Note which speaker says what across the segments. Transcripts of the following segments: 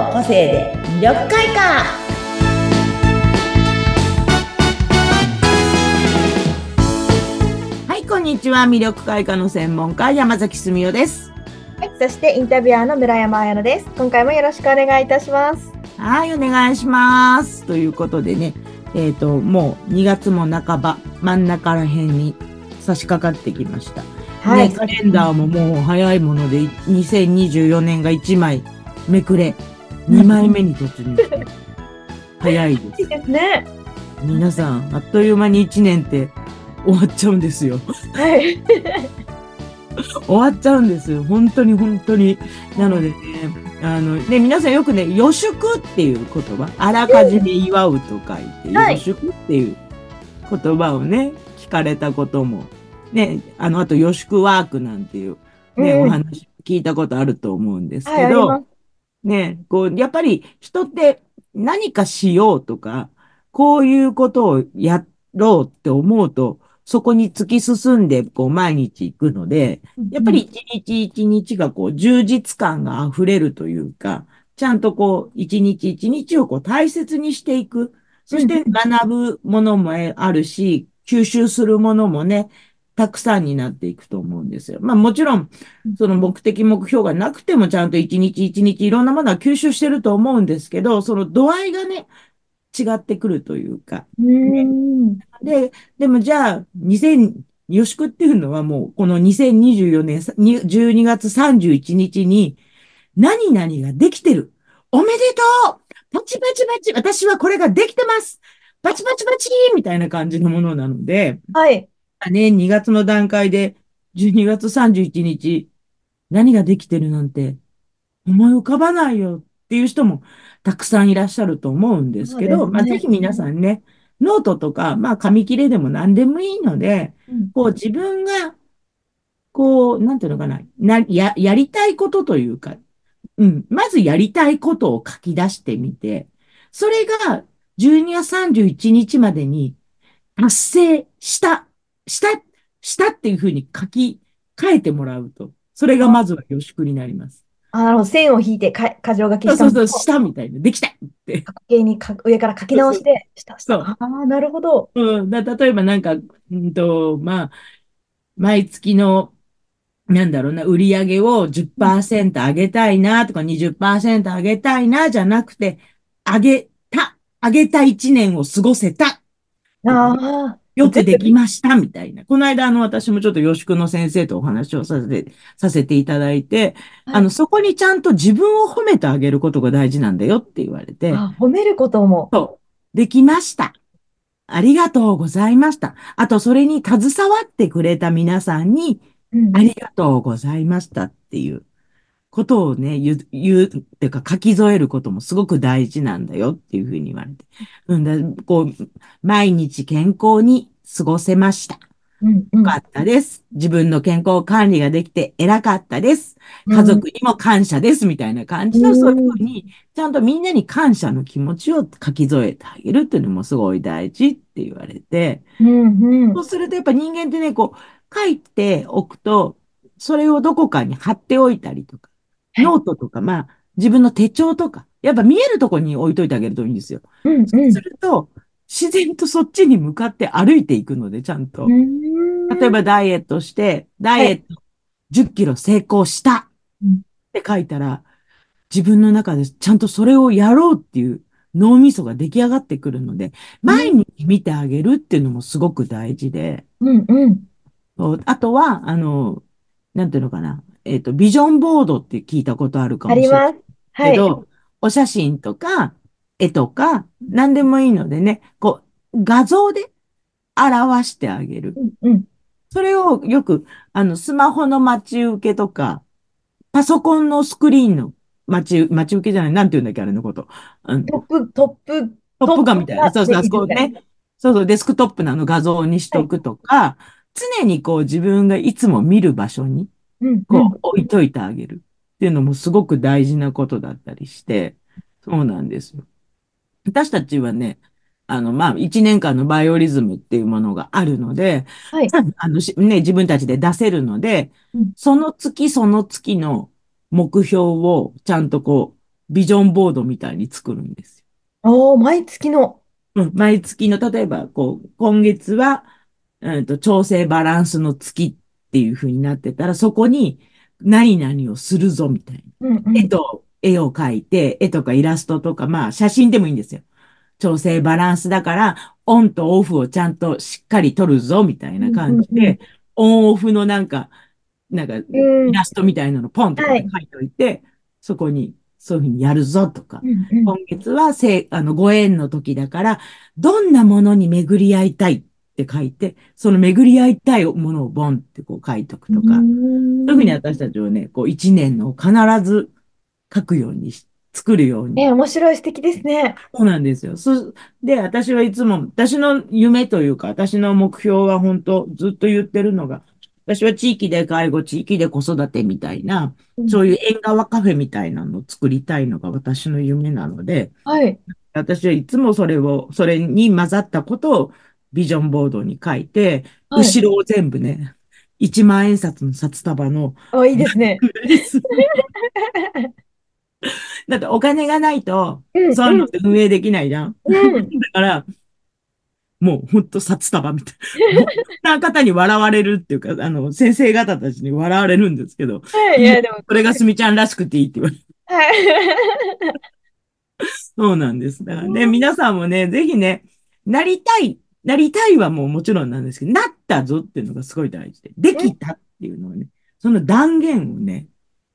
Speaker 1: の個性で魅力開花。はいこんにちは。魅力開花の専門家山崎澄代です。
Speaker 2: はい、そしてインタビュアーの村山彩乃です。今回もよろしくお願いいたします。
Speaker 1: はいお願いします。ということでねえっ、ともう2月も半ば真ん中ら辺に差し掛かってきました。
Speaker 2: はい、
Speaker 1: ね、カレンダーももう早いもので、2024年が1枚めくれ、2枚目に突入して、早い
Speaker 2: いい
Speaker 1: です。
Speaker 2: ですね。
Speaker 1: 皆さん、あっという間に1年って終わっちゃうんですよ。
Speaker 2: はい。
Speaker 1: 終わっちゃうんですよ。本当に本当に。なのでね、あのね、皆さんよくね、予祝っていう言葉、あらかじめ祝うと書いて、
Speaker 2: はい
Speaker 1: 予祝っていう言葉をね、聞かれたことも、ね、あの、あと予祝ワークなんていう、ね、
Speaker 2: うん
Speaker 1: お話聞いたことあると思うんです
Speaker 2: はい、
Speaker 1: ど、
Speaker 2: ります。
Speaker 1: ね、こう、やっぱり人って何かしようとか、こういうことをやろうって思うと、そこに突き進んで、こう、毎日行くので、やっぱり一日一日がこう、充実感が溢れるというか、ちゃんとこう、一日一日をこう、大切にしていく。そして学ぶものもあるし、吸収するものもね、たくさんになっていくと思うんですよ。まあもちろん、その目的目標がなくてもちゃんと一日一日いろんなものは吸収してると思うんですけど、その度合いがね、違ってくるというか。
Speaker 2: うん。
Speaker 1: で、でもじゃあ、2000、予祝っていうのはもう、この2024年さに12月31日に、何々ができてる。おめでとうパチパチパチ私はこれができてますパチパチパチみたいな感じのものなので、
Speaker 2: はい。
Speaker 1: ね、2月の段階で、12月31日、何ができてるなんて、思い浮かばないよっていう人もたくさんいらっしゃると思うんですけど、
Speaker 2: ね。
Speaker 1: まあ、ぜひ皆さんね、ノートとか、まあ、紙切れでも何でもいいので、
Speaker 2: うん。
Speaker 1: こう自分が、こう、なんていうのかな、な、や、やりたいことというか、うん、まずやりたいことを書き出してみて、それが12月31日までに達成した、した、したっていうふうに書き換えてもらうと、それがまずは予祝になります。
Speaker 2: あ、なるほど。線を引いて、か、箇条書きした
Speaker 1: そうそうそう、したみたいな、できたって。
Speaker 2: にか上から書き直して、した、した。
Speaker 1: そう
Speaker 2: ああ、なるほど。
Speaker 1: うん、だ、例えばなんか、うんと、まあ、毎月の、なんだろうな、売り上げを10%上げたいなとか20%上げたいなじゃなくて、上げた、上げた1年を過ごせた、
Speaker 2: ああ、
Speaker 1: よくできました、みたいな。この間、あの、私もちょっと予祝の先生とお話をさせて、させていただいて、
Speaker 2: はい
Speaker 1: あの、そこにちゃんと自分を褒めてあげることが大事なんだよって言われて、
Speaker 2: あ、褒めることも。
Speaker 1: そう。できました。ありがとうございました。あと、それに携わってくれた皆さんに、
Speaker 2: うん
Speaker 1: ありがとうございましたっていうことをね、言う、言う、っていうか書き添えることもすごく大事なんだよっていうふうに言われて。うんだ、こう、毎日健康に過ごせました。
Speaker 2: うん、うん
Speaker 1: よかったです。自分の健康管理ができて偉かったです。家族にも感謝です。みたいな感じの、
Speaker 2: うん
Speaker 1: そういうふうに、ちゃんとみんなに感謝の気持ちを書き添えてあげるっていうのもすごい大事って言われて、
Speaker 2: うん、うん
Speaker 1: そうするとやっぱ人間ってね、こう、書いておくと、それをどこかに貼っておいたりとか、
Speaker 2: はい
Speaker 1: ノートとか、まあ、自分の手帳とか、やっぱ見えるところに置いといてあげるといいんですよ。
Speaker 2: うん、
Speaker 1: そうすると、自然とそっちに向かって歩いていくので、ちゃんと。
Speaker 2: うん。
Speaker 1: 例えばダイエットして、ダイエット10キロ成功した
Speaker 2: うん
Speaker 1: って書いたら、自分の中でちゃんとそれをやろうっていう脳みそが出来上がってくるので、毎日見てあげるっていうのもすごく大事で、
Speaker 2: うん、うん。
Speaker 1: あとは、あの、なんていうのかな、えっと、ビジョンボードって聞いたことあるか
Speaker 2: あ
Speaker 1: もしれない
Speaker 2: ります。はい。
Speaker 1: けど、お写真とか、絵とか、何でもいいのでね、こう、画像で表してあげる。
Speaker 2: うん、うん。
Speaker 1: それをよく、あの、スマホの待ち受けとか、パソコンのスクリーンの待ち、待ち受けじゃない、なんて言うんだっけ、あれのこと。うん、
Speaker 2: トップ、トップ、
Speaker 1: トップ画みたいな。そうそう、あそこね。そうそう、デスクトップのあの画像にしとくとか、常にこう自分がいつも見る場所に、
Speaker 2: うん、
Speaker 1: こう置いといてあげるっていうのもすごく大事なことだったりして、そうなんですよ。私たちはね、あの、まあ、一年間のバイオリズムっていうものがあるので、
Speaker 2: はい。
Speaker 1: あの、しね、自分たちで出せるので
Speaker 2: うん、
Speaker 1: その月その月の目標をちゃんとこう、ビジョンボードみたいに作るんですよ。
Speaker 2: おー、毎月の。
Speaker 1: うん、毎月の、例えば、こう、今月は、うんと、調整バランスの月っていう風になってたら、そこに何々をするぞ、みたいな。
Speaker 2: うんうん。
Speaker 1: 絵と、絵を描いて、絵とかイラストとか、まあ、写真でもいいんですよ。調整バランスだから、オンとオフをちゃんとしっかり撮るぞ、みたいな感じ
Speaker 2: うんうんうん
Speaker 1: で、オンオフのなんか、なんか、
Speaker 2: うん
Speaker 1: イラストみたいなのポンと書いておいて、そこにそういうふうにやるぞとか
Speaker 2: う、んうん
Speaker 1: 今月はせい、あの、ご縁の時だから、どんなものに巡り合いたいって書いて、その巡り合いたいものをボンってこう書いとくとか、そういうふうに私たちをね、こう一年の必ず書くようにし、作るように。
Speaker 2: え、面白い、素敵ですね。
Speaker 1: そうなんですよ。そ、で、私はいつも、私の夢というか、私の目標は本当ずっと言ってるのが、私は地域で介護、地域で子育てみたいな、そういう縁側カフェみたいなのを作りたいのが私の夢なので、
Speaker 2: はい。
Speaker 1: 私はいつもそれを、それに混ざったことをビジョンボードに書いて、
Speaker 2: はい
Speaker 1: 後ろを全部ね、一万円札の札束の、
Speaker 2: あ、いいですね。
Speaker 1: だってお金がないと、
Speaker 2: うん
Speaker 1: そういうのって運営できないじゃん。
Speaker 2: うん。
Speaker 1: だから、もうほんと札束みたいな。な方に笑われるっていうか、あの、先生方たちに笑われるんですけど、
Speaker 2: はい。いや、でも、
Speaker 1: それがすみちゃんらしくていいって言われる。
Speaker 2: はい。
Speaker 1: そうなんです。だからね、皆さんもね、ぜひね、なりたい、なりたいはもうもちろんなんですけど、なったぞっていうのがすごい大事で、できたっていうのをね、その断言をね、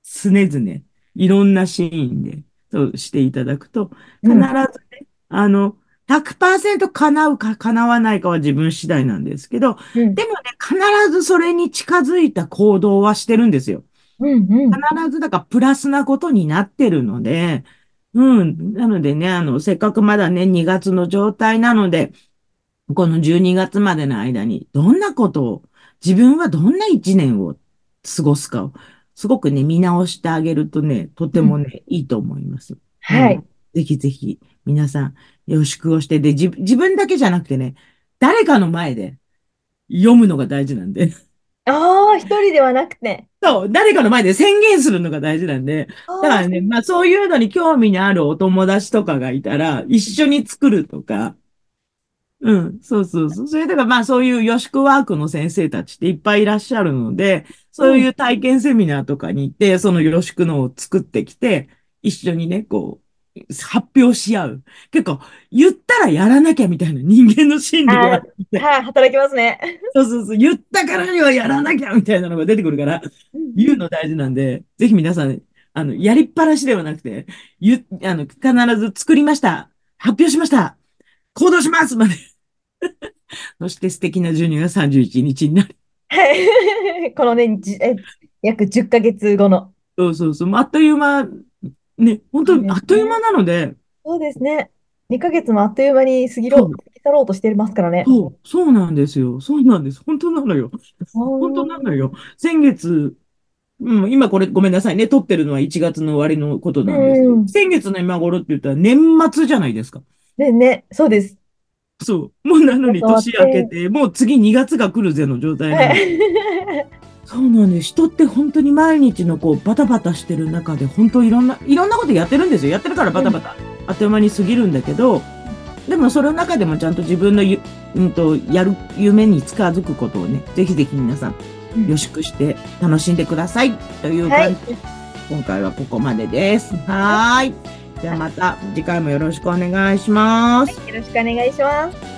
Speaker 1: 常々、いろんなシーンで、そうしていただくと、必ずね、あの、100%叶うか叶わないかは自分次第なんですけど、
Speaker 2: うん。
Speaker 1: でもね、必ずそれに近づいた行動はしてるんですよ。
Speaker 2: うん。うん。
Speaker 1: 必ずだからプラスなことになってるので、うん。なのでね、あの、せっかくまだね、2月の状態なので、この12月までの間に、どんなことを、自分はどんな1年を過ごすかを、すごくね、見直してあげるとね、とてもね、いいと思います。
Speaker 2: はい。
Speaker 1: ぜひぜひ、皆さん、予祝をして、で、自自分だけじゃなくてね、誰かの前で読むのが大事なんで。
Speaker 2: ああ、一人ではなくて。
Speaker 1: そう、誰かの前で宣言するのが大事なんで、
Speaker 2: あ
Speaker 1: だからね、まあそういうのに興味のあるお友達とかがいたら、一緒に作るとか、うん、そうそうそう。それだからまあそういう予祝ワークの先生たちっていっぱいいらっしゃるので、そういう体験セミナーとかに行って、その予祝のを作ってきて、一緒にね、こう、発表し合う。結構、言ったらやらなきゃみたいな人間の心理があって、
Speaker 2: はい、働きますね。
Speaker 1: そうそうそう、言ったからにはやらなきゃみたいなのが出てくるから、言うの大事なんで、ぜひ皆さん、あの、やりっぱなしではなくて、言う、あの、必ず作りました。発表しました。行動しますまで。そして素敵な12月31日になる。
Speaker 2: はい。このね、じえ約10ヶ月後の。
Speaker 1: そうそうそう。あっという間、ね、本当にあっという間なので、
Speaker 2: そうですね。2ヶ月もあっという間に過ぎろ過ぎ去ろうとしてますからね。
Speaker 1: そう、そうなんですよ。そうなんです。本当なのよ。本当なのよ。先月、うん、今これごめんなさいね。撮ってるのは1月の終わりのことなんです
Speaker 2: うん
Speaker 1: 先月の今頃って言ったら年末じゃないですか。
Speaker 2: でね、そうです。
Speaker 1: そう。もうなのに年明けて、もう次2月が来るぜの状態なの。
Speaker 2: はい。
Speaker 1: そうなんです。人って本当に毎日のこうバタバタしてる中で本当いろんな、いろんなことやってるんですよ。やってるからバタバタ、あっという間に過ぎるんだけど、でもその中でもちゃんと自分のゆ、うんと、やる夢に近づくことをね、ぜひぜひ皆さん
Speaker 2: うん
Speaker 1: 予祝して楽しんでください。という
Speaker 2: はい
Speaker 1: 感じで、今回はここまでです。はーい。じゃあまた次回もよろしくお願いします。
Speaker 2: よろしくお願いします。